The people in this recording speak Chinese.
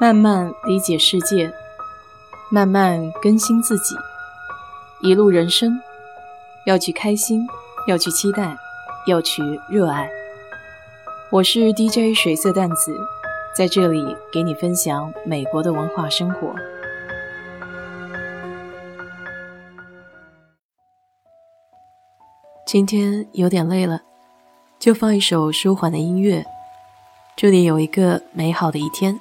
慢慢理解世界，慢慢更新自己，一路人生，要去开心，要去期待，要去热爱。我是 DJ 水色淡子，在这里给你分享美国的文化生活。今天有点累了，就放一首舒缓的音乐，祝你有一个美好的一天。